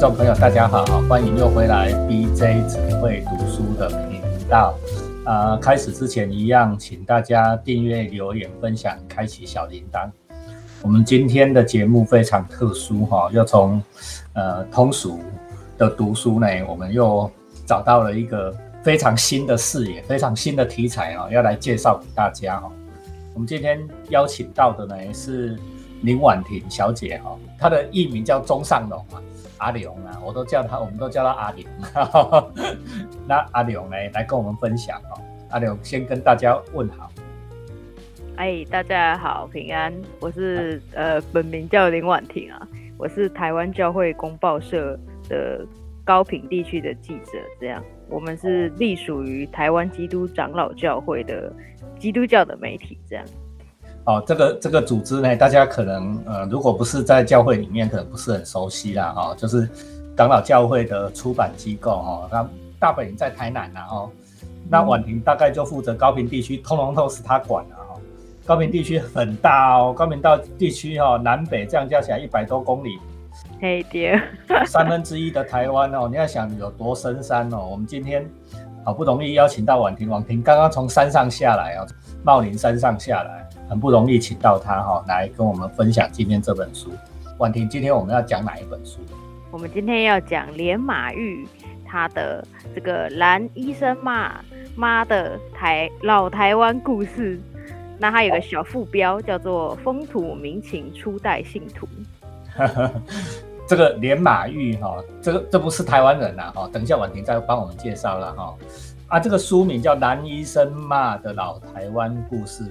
众朋友，大家好，欢迎又回来 BJ 只会读书的频道。啊，开始之前一样，请大家订阅、留言、分享、开启小铃铛。我们今天的节目非常特殊哈，又从呃通俗的读书呢，我们又找到了一个非常新的视野、非常新的题材啊，要来介绍给大家哈。我们今天邀请到的呢是林婉婷小姐哈，她的艺名叫钟尚龙啊。阿龙啊，我都叫他，我们都叫他阿龙。那阿龙呢，来跟我们分享哦。阿龙先跟大家问好。哎，大家好，平安，我是呃，本名叫林婉婷啊，我是台湾教会公报社的高平地区的记者。这样，我们是隶属于台湾基督长老教会的基督教的媒体。这样。哦，这个这个组织呢，大家可能呃，如果不是在教会里面，可能不是很熟悉啦。哈，就是长老教会的出版机构哈，那大本营在台南呐。哦，那婉婷大概就负责高平地区，通通都是他管的哈。高平地区很大哦，高平到地区哈，南北这样加起来一百多公里，嘿爹，三分之一的台湾哦，你要想有多深山哦。我们今天好不容易邀请到婉婷，婉婷刚刚从山上下来啊，茂林山上下来。很不容易请到他哈，来跟我们分享今天这本书。婉婷，今天我们要讲哪一本书？我们今天要讲连马玉他的这个蓝医生骂妈的台老台湾故事。那他有个小副标叫做《风土民情初代信徒》。这个连马玉哈，这个这不是台湾人呐哈。等一下婉婷再帮我们介绍了哈。啊，这个书名叫《蓝医生骂的老台湾故事》。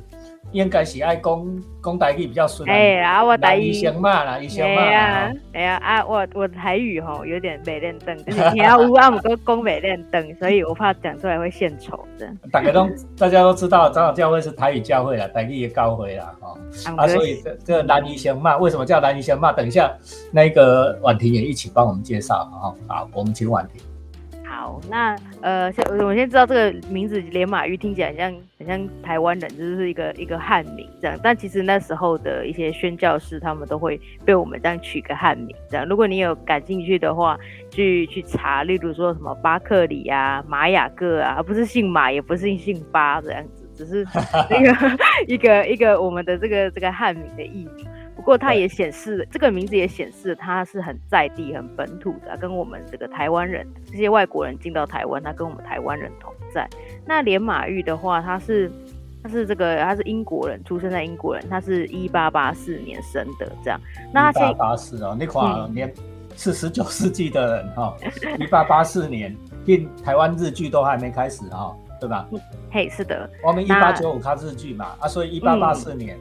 应该是爱讲讲台语比较顺。哎啊，我台语先骂啦，先骂。哎呀，哎呀啊，我我台语吼有点没练登，就是听有啊，唔过讲没练登，所以我怕讲出来会献丑的。大家都大家都知道，长老教会是台语教会啦，台语也教会啦，哈。啊，所以这这蓝鱼先骂，为什么叫蓝鱼先骂？等一下那个婉婷也一起帮我们介绍，哈。好，我们请婉婷。好，那呃，先我先知道这个名字连马玉听起来很像很像台湾人，就是一个一个汉名这样。但其实那时候的一些宣教士，他们都会被我们这样取个汉名这样。如果你有感兴趣的话，去去查，例如说什么巴克里啊、玛雅各啊，不是姓马，也不是姓巴这样子，只是 一个一个一个我们的这个这个汉名的译名。不过，它也显示这个名字也显示它是很在地、很本土的，跟我们这个台湾人这些外国人进到台湾，他跟我们台湾人同在。那连马玉的话，他是他是这个他是英国人，出生在英国人，他是一八八四年生的，这样。那他一八八四哦，那块连是十九 世纪的人哈，一八八四年，连台湾日剧都还没开始哈，对吧？嘿，是的，我们一八九五看日剧嘛，啊，所以一八八四年。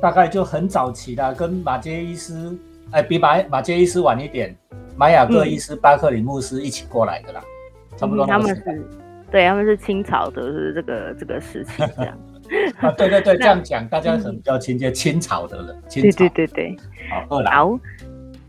大概就很早期的，跟马杰医师，哎，比马马杰医师晚一点，玛雅各医师、巴克里牧师一起过来的啦，差不多他们是，对，他们是清朝的，是这个这个时期这样。啊，对对对，这样讲大家很比较亲切，清朝的人，对对对对，好，二来。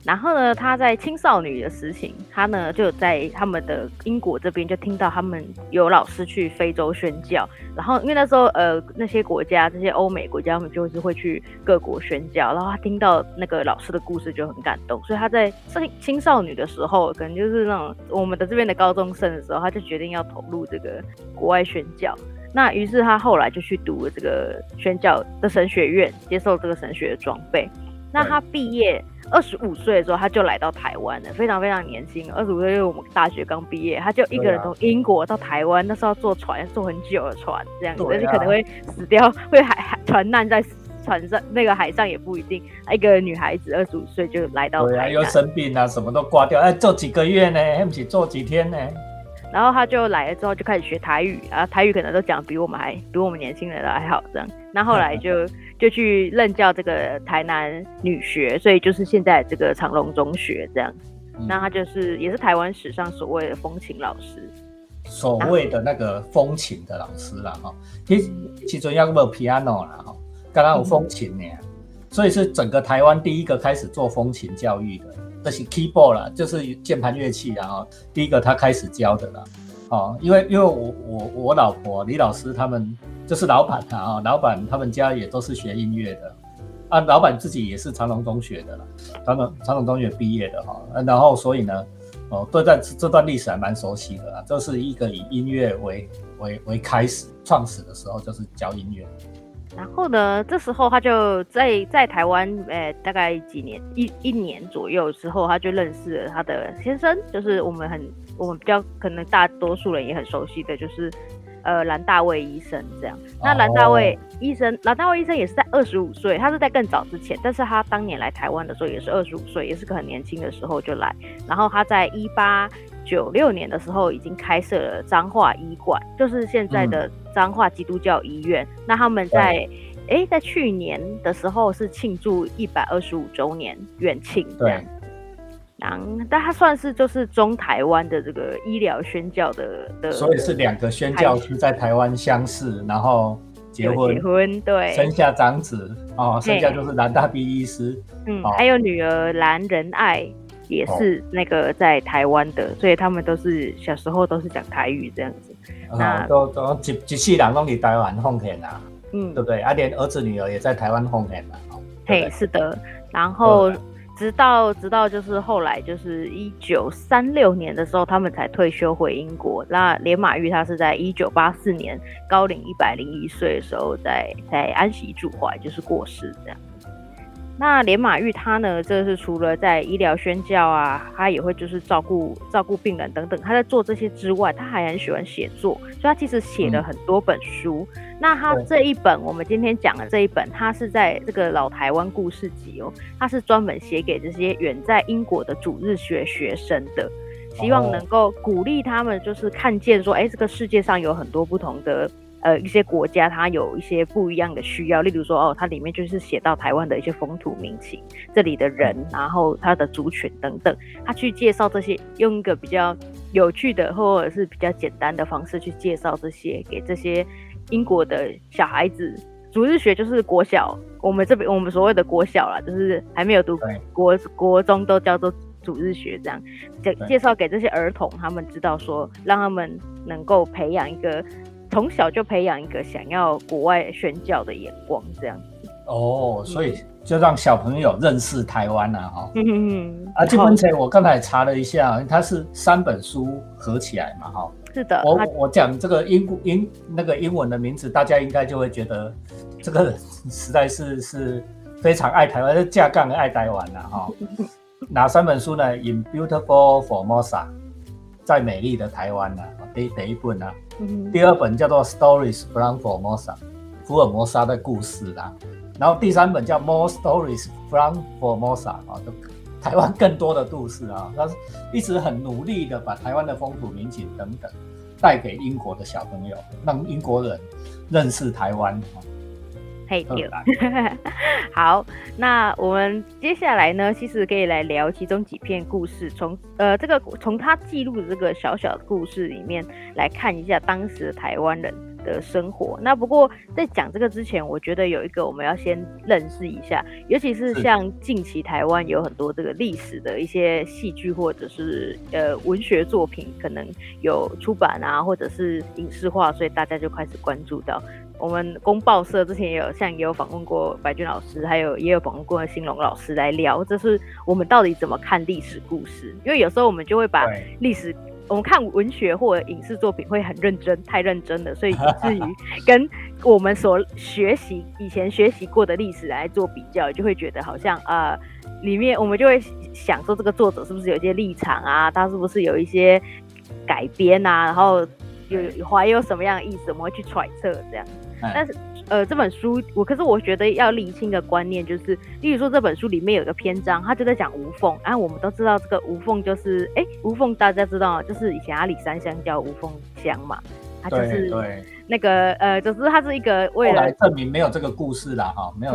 然后呢，他在青少女的事情，他呢就在他们的英国这边就听到他们有老师去非洲宣教，然后因为那时候呃那些国家这些欧美国家他们就是会去各国宣教，然后他听到那个老师的故事就很感动，所以他在青青少女的时候，可能就是那种我们的这边的高中生的时候，他就决定要投入这个国外宣教。那于是他后来就去读了这个宣教的神学院，接受这个神学的装备。那他毕业。二十五岁的时候，他就来到台湾了，非常非常年轻。二十五岁，因为我们大学刚毕业，他就一个人从英国到台湾，那时候坐船，坐很久的船，这样子，而且可能会死掉，会海海船难在船上，那个海上也不一定。一个女孩子二十五岁就来到台湾，又生病啊，什么都挂掉，哎，做几个月呢？不起，做几天呢？然后他就来了之后就开始学台语啊，台语可能都讲比我们还比我们年轻人的还好这样。那后来就就去任教这个台南女学，所以就是现在这个长隆中学这样。那他就是也是台湾史上所谓的风琴老师，所谓的那个风琴的老师了哈。其实其中要有 piano 啦哈，刚刚有风琴呢，所以是整个台湾第一个开始做风琴教育的。这是 keyboard 啦，就是键盘乐器，然后第一个他开始教的啦，哦，因为因为我我我老婆李老师他们就是老板啊，老板他们家也都是学音乐的，啊，老板自己也是长隆中学的，长隆长隆中学毕业的哈，然后所以呢，哦，对，在这段历史还蛮熟悉的啊。这是一个以音乐为为为开始创始的时候，就是教音乐。然后呢，这时候他就在在台湾，诶，大概几年一一年左右之后，他就认识了他的先生，就是我们很我们比较可能大多数人也很熟悉的就是。呃，蓝大卫医生这样，那蓝大卫医生，蓝大卫医生也是在二十五岁，他是在更早之前，但是他当年来台湾的时候也是二十五岁，也是个很年轻的时候就来。然后他在一八九六年的时候已经开设了彰化医馆，就是现在的彰化基督教医院。那他们在哎，在去年的时候是庆祝一百二十五周年院庆这样。但他算是就是中台湾的这个医疗宣教的的，所以是两个宣教师在台湾相识，然后结婚，结婚对，生下长子哦，生下就是蓝大毕医师，嗯，还有女儿蓝仁爱也是那个在台湾的，所以他们都是小时候都是讲台语这样子，那都都一一世人拢在台湾奉献啊，嗯，对不对？啊，连儿子女儿也在台湾奉献嘛，嘿，是的，然后。直到直到就是后来就是一九三六年的时候，他们才退休回英国。那连马玉他是在一九八四年高龄一百零一岁的时候，在在安息住怀，就是过世这样。那连马玉他呢，这是除了在医疗宣教啊，他也会就是照顾照顾病人等等。他在做这些之外，他还很喜欢写作，所以他其实写了很多本书。那他这一本我们今天讲的这一本，他是在这个老台湾故事集哦，他是专门写给这些远在英国的主日学学生的，希望能够鼓励他们，就是看见说，哎，这个世界上有很多不同的。呃，一些国家它有一些不一样的需要，例如说，哦，它里面就是写到台湾的一些风土民情，这里的人，然后它的族群等等，他去介绍这些，用一个比较有趣的或者是比较简单的方式去介绍这些，给这些英国的小孩子。主日学就是国小，我们这边我们所谓的国小啦，就是还没有读国国中都叫做主日学，这样介介绍给这些儿童，他们知道说，让他们能够培养一个。从小就培养一个想要国外宣教的眼光，这样子哦，所以就让小朋友认识台湾了，哈。嗯嗯啊，这本书我刚才查了一下，它是三本书合起来嘛，哈。是的。我我讲这个英英那个英文的名字，大家应该就会觉得这个实在是 是非常爱台湾，是架杠爱台湾了，哈。哪三本书呢？In Beautiful Formosa，在美丽的台湾呢，第第一本啊。第二本叫做《Stories from Formosa》，福尔摩沙的故事啦。然后第三本叫《More Stories from Formosa》啊，就台湾更多的故事啊。他一直很努力的把台湾的风土民情等等带给英国的小朋友，让英国人认识台湾啊。嘿，好，那我们接下来呢，其实可以来聊其中几篇故事，从呃这个从他记录的这个小小的故事里面来看一下当时的台湾人的生活。那不过在讲这个之前，我觉得有一个我们要先认识一下，尤其是像近期台湾有很多这个历史的一些戏剧或者是呃文学作品，可能有出版啊，或者是影视化，所以大家就开始关注到。我们公报社之前也有像也有访问过白俊老师，还有也有访问过新龙老师来聊，这是我们到底怎么看历史故事？因为有时候我们就会把历史，我们看文学或者影视作品会很认真，太认真了，所以以至于 跟我们所学习以前学习过的历史来做比较，就会觉得好像啊，里面我们就会想说这个作者是不是有一些立场啊？他是不是有一些改编啊？然后有怀有什么样的意思？我们会去揣测这样。但是，呃，这本书我可是我觉得要理清的观念就是，例如说这本书里面有一个篇章，他就在讲无缝。然后我们都知道这个无缝就是，哎，无缝大家知道，就是以前阿里山乡叫无缝乡嘛，它就是那个呃，就是它是一个未来证明没有这个故事啦哈，没有。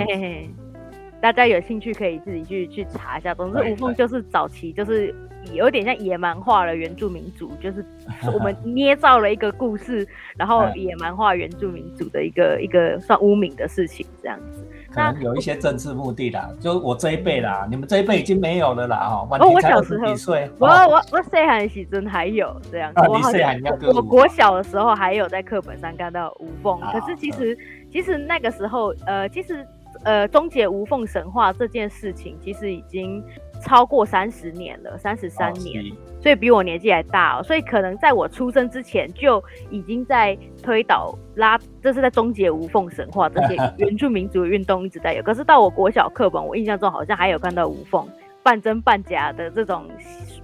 大家有兴趣可以自己去去查一下。总之，无缝就是早期就是有点像野蛮化了原住民族，就是 我们捏造了一个故事，然后野蛮化原住民族的一个一个算污名的事情，这样子。可能有一些政治目的啦，就我这一辈啦，你们这一辈已经没有了啦哈。哦，我小时候几岁？我我我岁寒时真还有这样。我岁寒我国小的时候还有在课本上看到无缝，可是其实其实那个时候呃，其实。呃，终结无缝神话这件事情，其实已经超过三十年了，三十三年，所以比我年纪还大哦。所以可能在我出生之前，就已经在推倒拉，这是在终结无缝神话这些 原住民族运动一直在有。可是到我国小课本，我印象中好像还有看到无缝半真半假的这种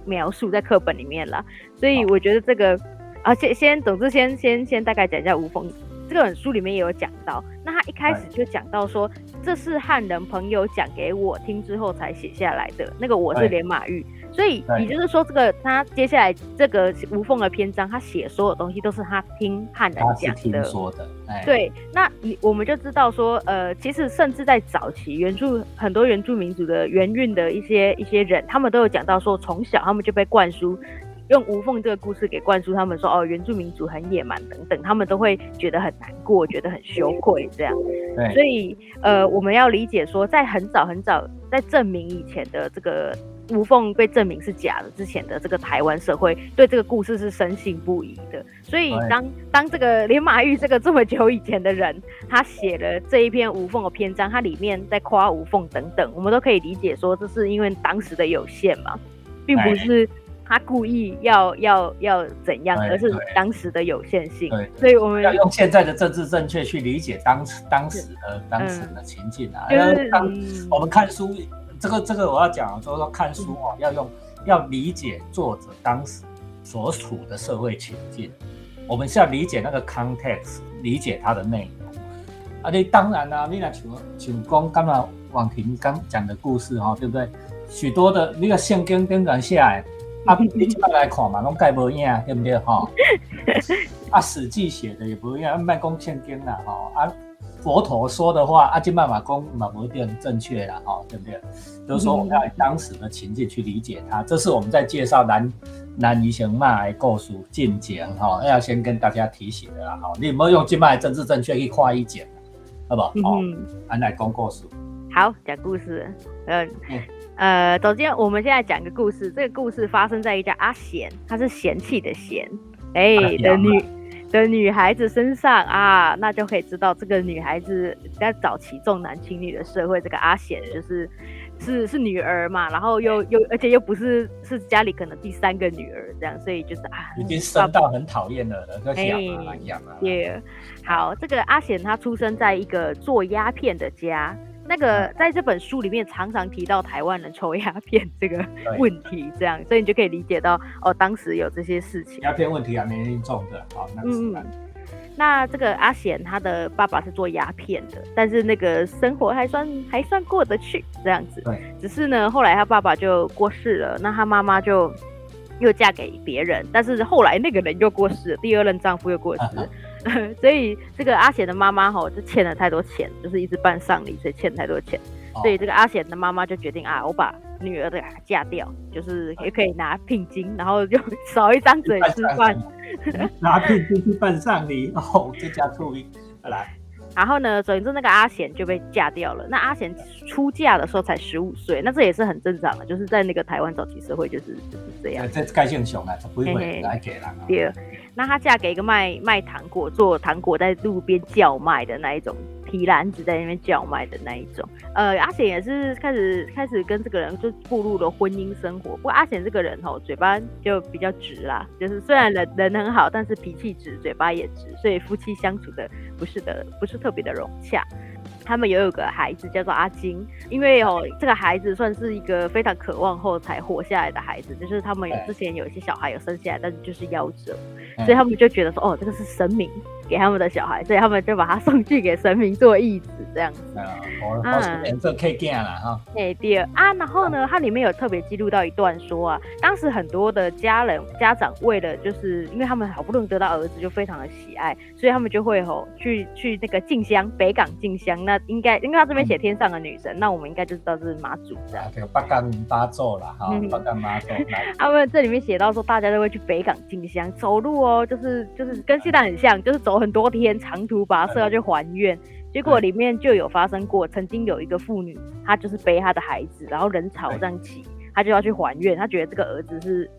描述在课本里面了。所以我觉得这个，啊，先先，总之先先先大概讲一下无缝。这本书里面也有讲到，那他一开始就讲到说，这是汉人朋友讲给我听之后才写下来的。那个我是连马玉，所以也就是说，这个他接下来这个无缝的篇章，他写所有东西都是他听汉人讲的。说的，对。那你我们就知道说，呃，其实甚至在早期原住很多原住民族的原运的一些一些人，他们都有讲到说，从小他们就被灌输。用无缝这个故事给灌输他们说哦，原住民族很野蛮等等，他们都会觉得很难过，觉得很羞愧这样。对，所以呃，我们要理解说，在很早很早，在证明以前的这个无缝被证明是假的之前的这个台湾社会，对这个故事是深信不疑的。所以当当这个连马玉这个这么久以前的人，他写了这一篇无缝的篇章，他里面在夸无缝等等，我们都可以理解说，这是因为当时的有限嘛，并不是。他故意要要要怎样，而是当时的有限性。对，所以我们要用现在的政治正确去理解当时当时的当时的情境啊。就是当我们看书，这个这个我要讲，就是说看书哦，要用要理解作者当时所处的社会情境。我们是要理解那个 context，理解它的内容。啊，你当然啦，你那像像光刚才王婷刚讲的故事哈，对不对？许多的那个圣经跟人下来。啊，你今摆来看嘛，拢盖无影，对不对哈？啊，《史记》写的也不一样，卖公圣经啦，哈啊，佛陀说的话，啊，今摆嘛公嘛不一定正确啦，哈，对不对？就是说我们要以当时的情境去理解它，这是我们在介绍南南宜雄嘛来故事进讲哈，要先跟大家提醒的啦，哈，你有没有用今摆政治正确去跨一简，好不好？嗯，俺来讲故事。好，讲故事，嗯。呃，首先我们现在讲一个故事，这个故事发生在一家阿贤，她是嫌弃的嫌，哎的女的女孩子身上啊，那就可以知道这个女孩子在早期重男轻女的社会，这个阿贤就是是是女儿嘛，然后又又而且又不是是家里可能第三个女儿这样，所以就是啊，已经生到很讨厌了，要养啊养啊。耶，好，这个阿贤她出生在一个做鸦片的家。那个在这本书里面常常提到台湾人抽鸦片这个问题，这样，所以你就可以理解到哦，当时有这些事情。鸦片问题还蛮严重的，好，那嗯，那这个阿贤他的爸爸是做鸦片的，但是那个生活还算还算过得去这样子。对，只是呢，后来他爸爸就过世了，那他妈妈就又嫁给别人，但是后来那个人又过世了，第二任丈夫又过世。所以这个阿贤的妈妈吼就欠了太多钱，就是一直办丧礼，所以欠太多钱。所以这个阿贤的妈妈就决定啊，我把女儿的嫁掉，就是也可以拿聘金，然后就 少一张嘴吃饭。拿聘金去办丧礼，哦，这家注意来。然后呢，总之那个阿贤就被嫁掉了。那阿贤出嫁的时候才十五岁，那这也是很正常的，就是在那个台湾早期社会就是就是这样。这盖姓熊啊，不会来给人。第二，那她嫁给一个卖卖糖果、做糖果在路边叫卖的那一种。提篮子在那边叫卖的那一种，呃，阿贤也是开始开始跟这个人就步入了婚姻生活。不过阿贤这个人吼，嘴巴就比较直啦，就是虽然人人很好，但是脾气直，嘴巴也直，所以夫妻相处的不是的，不是特别的融洽。他们也有个孩子叫做阿金，因为哦，这个孩子算是一个非常渴望后才活下来的孩子，就是他们有之前有一些小孩有生下来，但是就是夭折，所以他们就觉得说，哦，这个是神明。给他们的小孩，所以他们就把他送去给神明做义子，这样子。啊，好，颜色可以见了哈。哎，第二啊，然后呢，它里面有特别记录到一段说啊，当时很多的家人家长为了就是因为他们好不容易得到儿子，就非常的喜爱，所以他们就会吼去去那个进香，北港进香。那应该因为他这边写天上的女神，那我们应该就知道是妈祖这样。八竿八座了哈，八竿八座。他们这里面写到说，大家都会去北港进香，走路哦，就是就是跟现在很像，就是走。很多天长途跋涉要去还愿，结果里面就有发生过，曾经有一个妇女，她就是背她的孩子，然后人潮这样挤，她就要去还愿，她觉得这个儿子是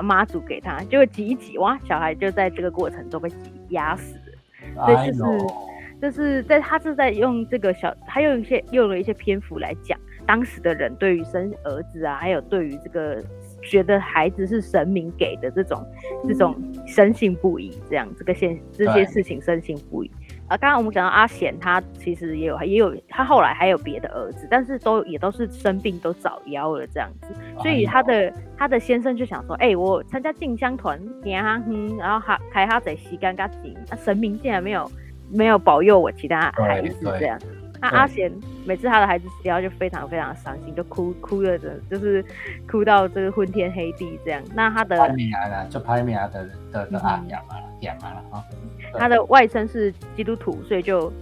妈祖给她，结果挤一挤，哇，小孩就在这个过程中被挤压死了。所以就是就是在他是在用这个小，他用一些用了一些篇幅来讲当时的人对于生儿子啊，还有对于这个觉得孩子是神明给的这种这种深信不疑，这样这个现这些事情深信不疑。啊，刚刚我们讲到阿贤，他其实也有也有他后来还有别的儿子，但是都也都是生病都早夭了这样子，所以他的他的先生就想说，哎，我参加进香团，点哈哼，然后还开哈在洗干干净，那神明竟然没有没有保佑我其他孩子这样。那阿贤每次他的孩子死掉就非常非常伤心，就哭哭的，就是哭到这个昏天黑地这样。那他的。他的外甥是基督徒，所以就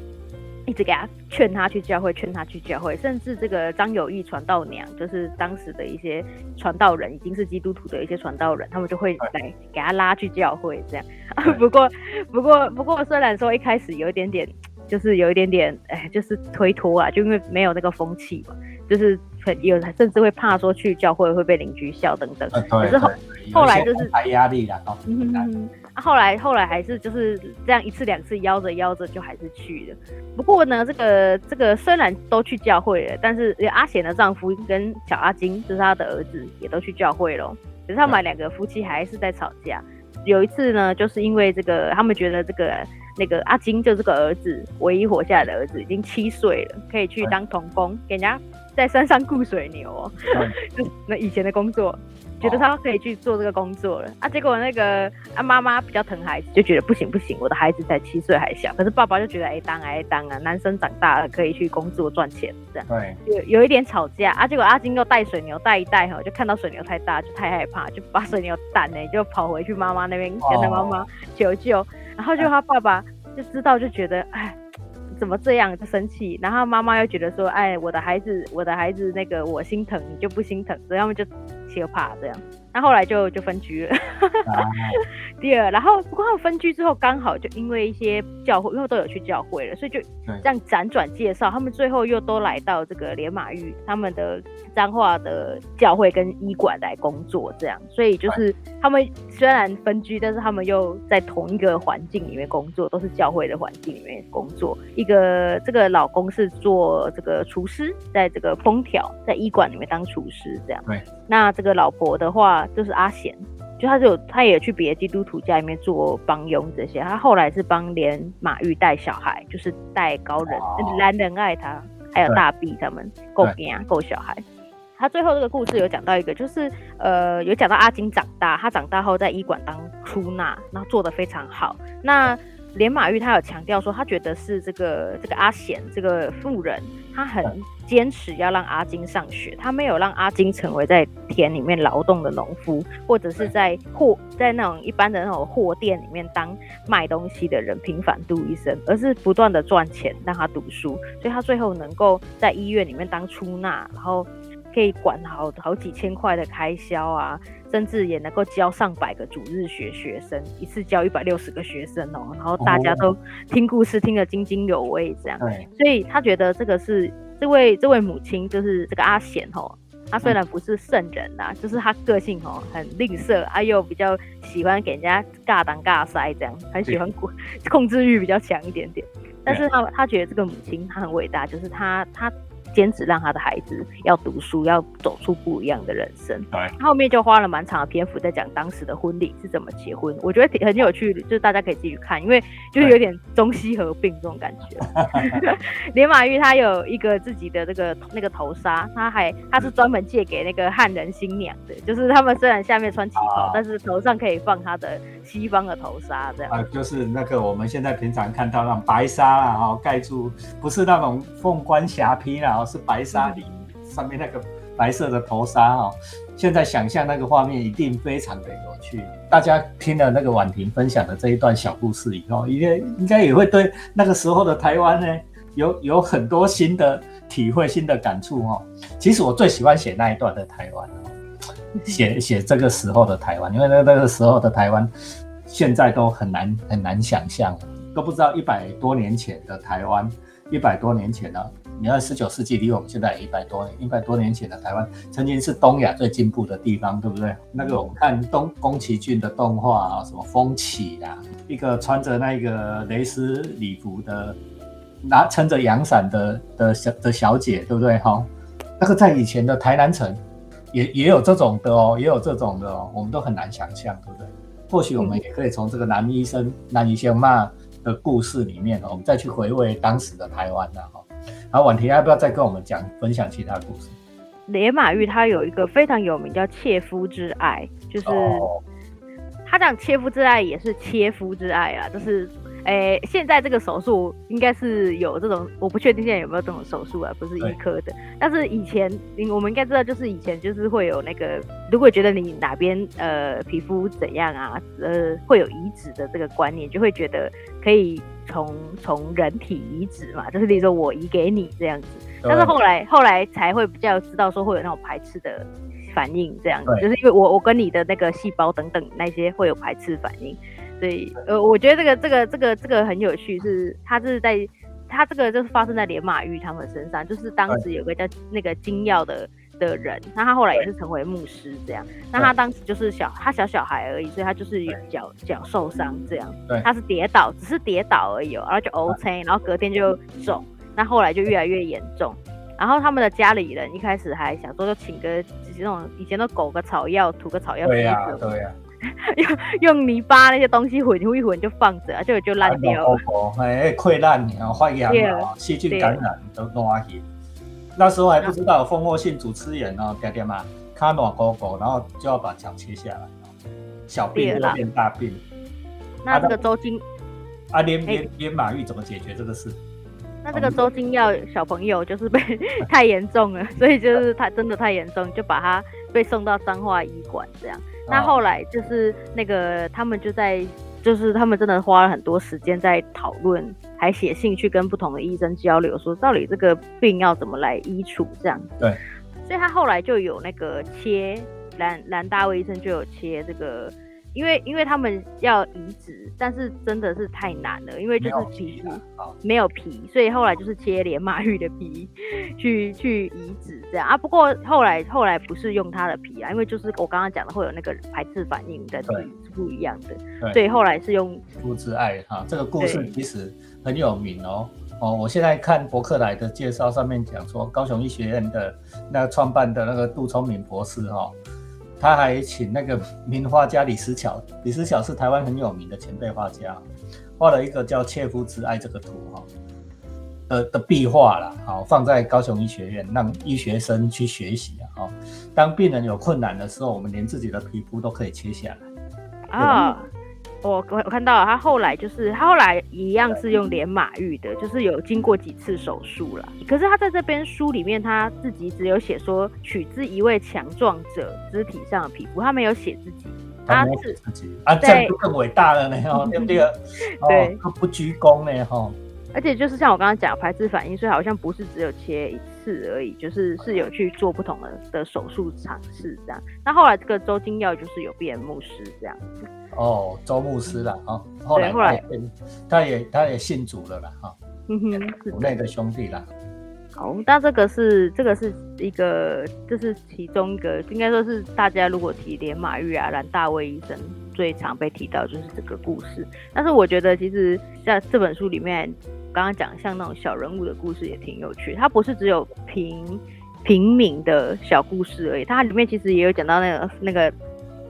一直给他劝他去教会，劝他去教会。甚至这个张友义传道娘，就是当时的一些传道人，已经是基督徒的一些传道人，他们就会来给他拉去教会这样。不过，不过，不过，虽然说一开始有一点点。就是有一点点，哎，就是推脱啊，就因为没有那个风气嘛，就是很有，甚至会怕说去教会会被邻居笑等等。可是后后来就是排压力了哦。后来后来还是就是这样一次两次邀着邀着就还是去了。不过呢，这个这个虽然都去教会了，但是阿贤的丈夫跟小阿金就是他的儿子也都去教会了，可是他们两个夫妻还是在吵架。有一次呢，就是因为这个，他们觉得这个。那个阿金就这个儿子，唯一活下来的儿子，已经七岁了，可以去当童工，给人家在山上雇水牛哦。就那以前的工作，觉得他可以去做这个工作了啊。结果那个啊妈妈比较疼孩子，就觉得不行不行，我的孩子才七岁还小。可是爸爸就觉得哎当哎当啊，男生长大了可以去工作赚钱这样。对，有有一点吵架啊。结果阿金又带水牛带一带哈，就看到水牛太大，就太害怕，就把水牛胆呢就跑回去妈妈那边跟他妈妈求救。然后就他爸爸就知道，就觉得哎，怎么这样就生气。然后妈妈又觉得说，哎，我的孩子，我的孩子，那个我心疼，你就不心疼，所以他们就切怕这样。那后来就就分居了。第二，然后不过他们分居之后，刚好就因为一些教会，因为都有去教会了，所以就这样辗转介绍，他们最后又都来到这个连马玉他们的彰化的教会跟医馆来工作，这样。所以就是他们虽然分居，但是他们又在同一个环境里面工作，都是教会的环境里面工作。一个这个老公是做这个厨师，在这个烹调，在医馆里面当厨师这样。对。那这个老婆的话。就是阿贤，就他就他也去别的基督徒家里面做帮佣这些。他后来是帮连马玉带小孩，就是带高人、男人爱他，还有大臂他们够啊，够小孩。他最后这个故事有讲到一个，就是呃有讲到阿金长大，他长大后在医馆当出纳，然后做的非常好。那连马玉他有强调说，他觉得是这个这个阿贤这个富人，他很坚持要让阿金上学，他没有让阿金成为在田里面劳动的农夫，或者是在货在那种一般的那种货店里面当卖东西的人，平凡度一生，而是不断的赚钱让他读书，所以他最后能够在医院里面当出纳，然后可以管好好几千块的开销啊。甚至也能够教上百个主日学学生，一次教一百六十个学生哦，然后大家都听故事听得津津有味，这样。所以他觉得这个是这位这位母亲，就是这个阿贤哦，他虽然不是圣人呐，就是他个性哦很吝啬，啊又比较喜欢给人家尬当尬塞这样，很喜欢控控制欲比较强一点点。但是他他觉得这个母亲她很伟大，就是他他。坚持让他的孩子要读书，要走出不一样的人生。对，后面就花了蛮长的篇幅在讲当时的婚礼是怎么结婚。我觉得很有趣，就是大家可以继续看，因为就是有点中西合并这种感觉。连马玉他有一个自己的这个那个头纱，他还他是专门借给那个汉人新娘的，就是他们虽然下面穿旗袍，但是头上可以放他的西方的头纱，这样。啊，就是那个我们现在平常看到那种白纱啊，哈，盖住，不是那种凤冠霞帔啦。是白纱里上面那个白色的头纱哦，现在想象那个画面一定非常的有趣。大家听了那个婉婷分享的这一段小故事以后，应该应该也会对那个时候的台湾呢有有很多新的体会、新的感触哦。其实我最喜欢写那一段的台湾哦，写写这个时候的台湾，因为那那个时候的台湾现在都很难很难想象，都不知道一百多年前的台湾，一百多年前呢。你看，十九世纪离我们现在一百多年，一百多年前的台湾曾经是东亚最进步的地方，对不对？那个我们看东宫崎骏的动画啊，什么风起啊，一个穿着那个蕾丝礼服的拿撑着阳伞的的小的小姐，对不对？哈，那个在以前的台南城也也有这种的哦，也有这种的哦，我们都很难想象，对不对？或许我们也可以从这个男医生、男医生嘛的故事里面，我们再去回味当时的台湾呢，哈。然后婉婷要不要再跟我们讲分享其他故事？连马玉他有一个非常有名叫切肤之爱，就是他讲切肤之爱也是切肤之爱啊，就是。诶，现在这个手术应该是有这种，我不确定现在有没有这种手术啊，不是医科的。但是以前，我们应该知道，就是以前就是会有那个，如果觉得你哪边呃皮肤怎样啊，呃会有移植的这个观念，就会觉得可以从从人体移植嘛，就是例如说我移给你这样子。但是后来后来才会比较知道说会有那种排斥的反应，这样子，就是因为我我跟你的那个细胞等等那些会有排斥反应。对，呃，我觉得这个这个这个这个很有趣，是他是在他这个就是发生在连马玉他们身上，就是当时有个叫那个金耀的的人，那他后来也是成为牧师这样，那他当时就是小他小小孩而已，所以他就是脚脚受伤这样，他是跌倒，只是跌倒而已，然后就 OK，然后隔天就肿，那后来就越来越严重，然后他们的家里人一开始还想说就请个那种以前的狗个草药涂个草药，对呀，对呀。用用泥巴那些东西混一混就放着，就就烂掉了。哎，溃烂，然后发炎啊，细菌感染都弄下去。那时候还不知道蜂窝性组织炎哦，点点嘛，卡暖狗狗，然后就要把脚切下来，小病变大病。那这个周金啊，连连连马玉怎么解决这个事？那这个周金耀小朋友就是被 太严重了，所以就是他真的太严重，就把他被送到彰化医馆这样。那后来就是那个他们就在，就是他们真的花了很多时间在讨论，还写信去跟不同的医生交流，说到底这个病要怎么来医除这样。对，所以他后来就有那个切兰兰大卫医生就有切这个。因为因为他们要移植，但是真的是太难了，因为就是皮没有皮，所以后来就是切连马玉的皮去去移植这样啊。不过后来后来不是用它的皮啊，因为就是我刚刚讲的会有那个排斥反应的皮是不一样的，所以后来是用肤之爱哈。这个故事其实很有名哦哦。我现在看博客来的介绍上面讲说，高雄医学院的那个创办的那个杜聪明博士哈。他还请那个名画家李思巧，李思巧是台湾很有名的前辈画家，画了一个叫《切肤之爱》这个图哈呃的壁画了，好放在高雄医学院，让医学生去学习啊。哈，当病人有困难的时候，我们连自己的皮肤都可以切下来啊。我我看到他后来就是他后来一样是用连马玉的，就是有经过几次手术了。可是他在这边书里面他自己只有写说取自一位强壮者肢体上的皮肤，他没有写自己。他是自己啊，这样就更伟大了呢哈，对不对？对，他不鞠躬呢哈。而且就是像我刚刚讲排斥反应，所以好像不是只有切一次而已，就是是有去做不同的的手术尝试这样。那后来这个周金耀就是有变牧师这样子。哦，周牧师了啊，后来后来他也他也信主了啦哈，嗯哼，国内的兄弟啦。好，那这个是这个是一个，这是其中一个，应该说是大家如果提连马玉啊、兰大卫医生最常被提到就是这个故事。但是我觉得其实在这本书里面，刚刚讲像那种小人物的故事也挺有趣，它不是只有平平民的小故事而已，它里面其实也有讲到那个那个。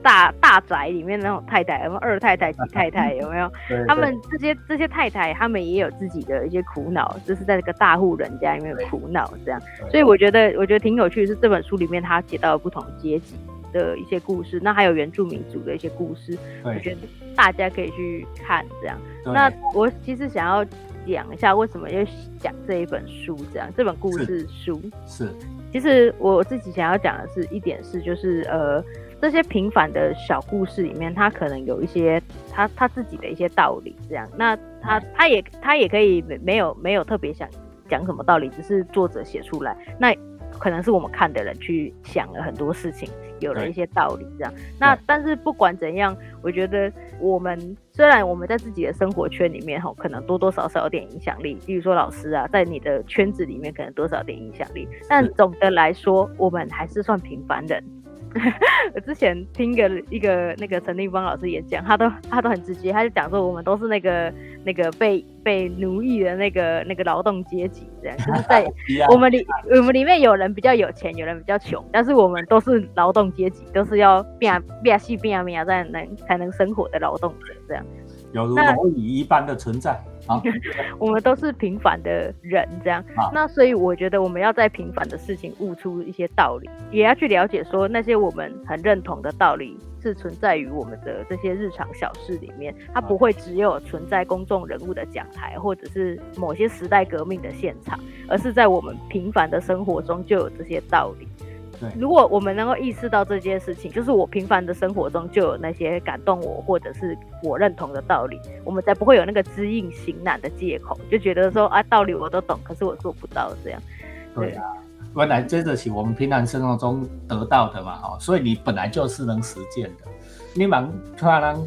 大大宅里面那种太太，什么二太太、几太太，有没有？他们这些这些太太，他们也有自己的一些苦恼，就是在这个大户人家里面苦恼这样。所以我觉得，我觉得挺有趣的是这本书里面他写到不同阶级的一些故事，那还有原住民族的一些故事，我觉得大家可以去看这样。那我其实想要讲一下为什么要讲这一本书，这样这本故事书是。其实我自己想要讲的是一点是，就是呃。这些平凡的小故事里面，他可能有一些他他自己的一些道理，这样。那他他也他也可以没没有没有特别想讲什么道理，只是作者写出来。那可能是我们看的人去想了很多事情，有了一些道理，这样。那但是不管怎样，我觉得我们虽然我们在自己的生活圈里面吼，可能多多少少有点影响力，比如说老师啊，在你的圈子里面可能多少点影响力，但总的来说，我们还是算平凡人。我之前听个一个那个陈立芳老师演讲，他都他都很直接，他就讲说我们都是那个那个被被奴役的那个那个劳动阶级，这样就是在 我们里我们里面有人比较有钱，有人比较穷，但是我们都是劳动阶级，都是要变变细变变才能才能生活的劳动者，这样有如蝼蚁一般的存在。啊，我们都是平凡的人，这样。那所以我觉得我们要在平凡的事情悟出一些道理，也要去了解说那些我们很认同的道理是存在于我们的这些日常小事里面，它不会只有存在公众人物的讲台或者是某些时代革命的现场，而是在我们平凡的生活中就有这些道理。如果我们能够意识到这件事情，就是我平凡的生活中就有那些感动我或者是我认同的道理，我们才不会有那个知硬行难的借口，就觉得说啊道理我都懂，可是我做不到这样。对啊，原来真的是我们平常生活中得到的嘛，哦，所以你本来就是能实践的。你忙突然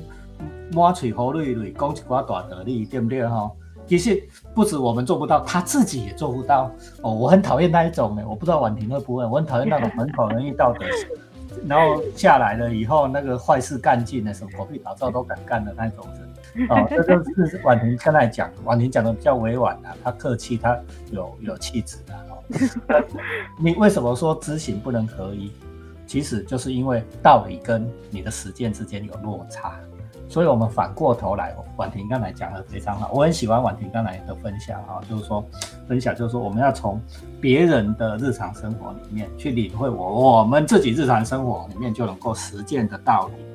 满嘴胡绿绿讲一寡大道理，对不对哈？其实不止我们做不到，他自己也做不到哦。我很讨厌那一种呢，我不知道婉婷会不会。我很讨厌那种门口人义道德，然后下来了以后那个坏事干尽的时候，狗屁倒灶都敢干的那种人。哦，这就是婉婷刚才讲，婉婷讲的比较委婉啊，她客气，她有有气质的哦。你为什么说知行不能合一？其实就是因为道理跟你的实践之间有落差。所以，我们反过头来，婉婷刚才讲的非常好，我很喜欢婉婷刚才的分享啊，就是说，分享就是说，我们要从别人的日常生活里面去领会我我们自己日常生活里面就能够实践的道理。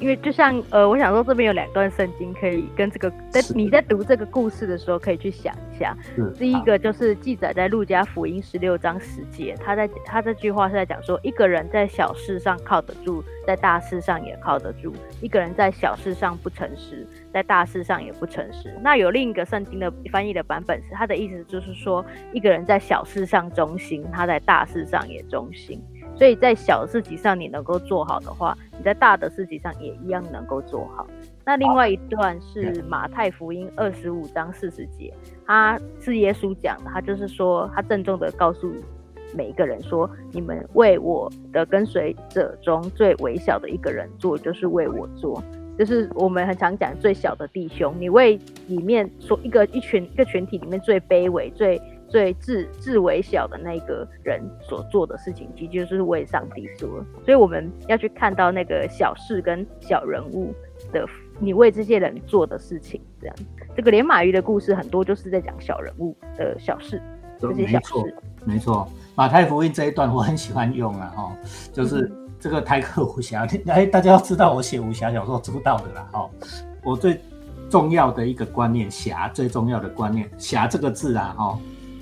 因为就像呃，我想说这边有两段圣经可以跟这个在你在读这个故事的时候可以去想一下。第一个就是记载在路加福音十六章十节，他在他这句话是在讲说，一个人在小事上靠得住，在大事上也靠得住；一个人在小事上不诚实，在大事上也不诚实。那有另一个圣经的翻译的版本是，他的意思就是说，一个人在小事上忠心，他在大事上也忠心。所以在小事情上你能够做好的话，你在大的事情上也一样能够做好。那另外一段是马太福音二十五章四十节，他是耶稣讲的，他就是说，他郑重的告诉每一个人说：“你们为我的跟随者中最微小的一个人做，就是为我做。”就是我们很常讲最小的弟兄，你为里面说一个一群一个群体里面最卑微最。最至至微小的那个人所做的事情，其实就是为上帝做。所以我们要去看到那个小事跟小人物的，你为这些人做的事情。这样，这个连马鱼的故事很多就是在讲小人物的小事，这些小事。没错，马太福音这一段我很喜欢用啊，哈，就是这个台克武侠。哎，大家要知道我写武侠小说知道的啦，哈。我最重要的一个观念，侠最重要的观念，侠这个字啊，哈。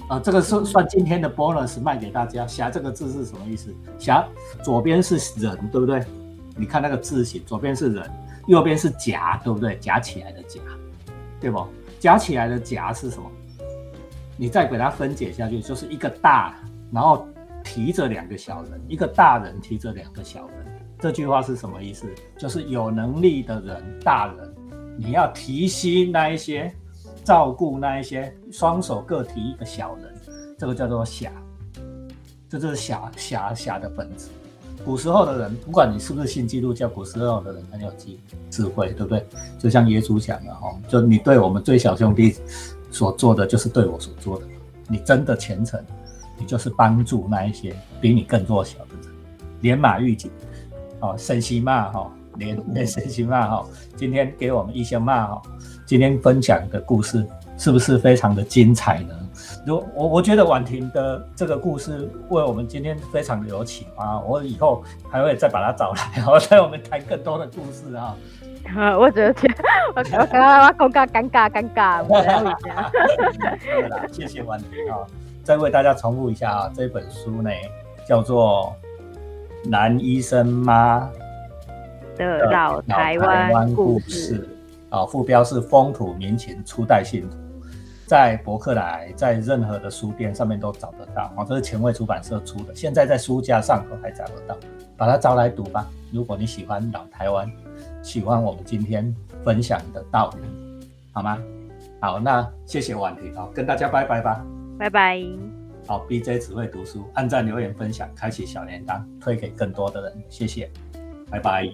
啊，这个是算今天的 bonus 卖给大家。侠这个字是什么意思？侠左边是人，对不对？你看那个字形，左边是人，右边是夹，对不对？夹起来的夹，对不？夹起来的夹是什么？你再给它分解下去，就是一个大，然后提着两个小人，一个大人提着两个小人。这句话是什么意思？就是有能力的人，大人，你要提携那一些。照顾那一些双手各提一个小人，这个叫做侠，这就是侠侠侠的本质。古时候的人，不管你是不是信基督教，古时候的人很有智智慧，对不对？就像耶稣讲的哈，就你对我们最小兄弟所做的，就是对我所做的。你真的虔诚，你就是帮助那一些比你更弱小的人。连马玉锦，哦，圣西骂哈，连连圣西骂哈，今天给我们一些骂哈。今天分享的故事是不是非常的精彩呢？如我我觉得婉婷的这个故事为我们今天非常的有启发，我以后还会再把它找来，然后带我们谈更多的故事啊。我觉得，我刚刚我尴尬尴尬尴尬，不要理他。对了，谢谢婉婷啊！再为大家重复一下啊，这本书呢叫做《男医生妈的老台湾故事》。啊，副标是风土民情初代信徒，在博客来，在任何的书店上面都找得到。啊，这是前卫出版社出的，现在在书架上都还找得到，把它招来读吧。如果你喜欢老台湾，喜欢我们今天分享的道理，好吗？好，那谢谢婉婷，好，跟大家拜拜吧，拜拜。好，BJ 只会读书，按赞、留言、分享，开启小铃铛，推给更多的人，谢谢，拜拜。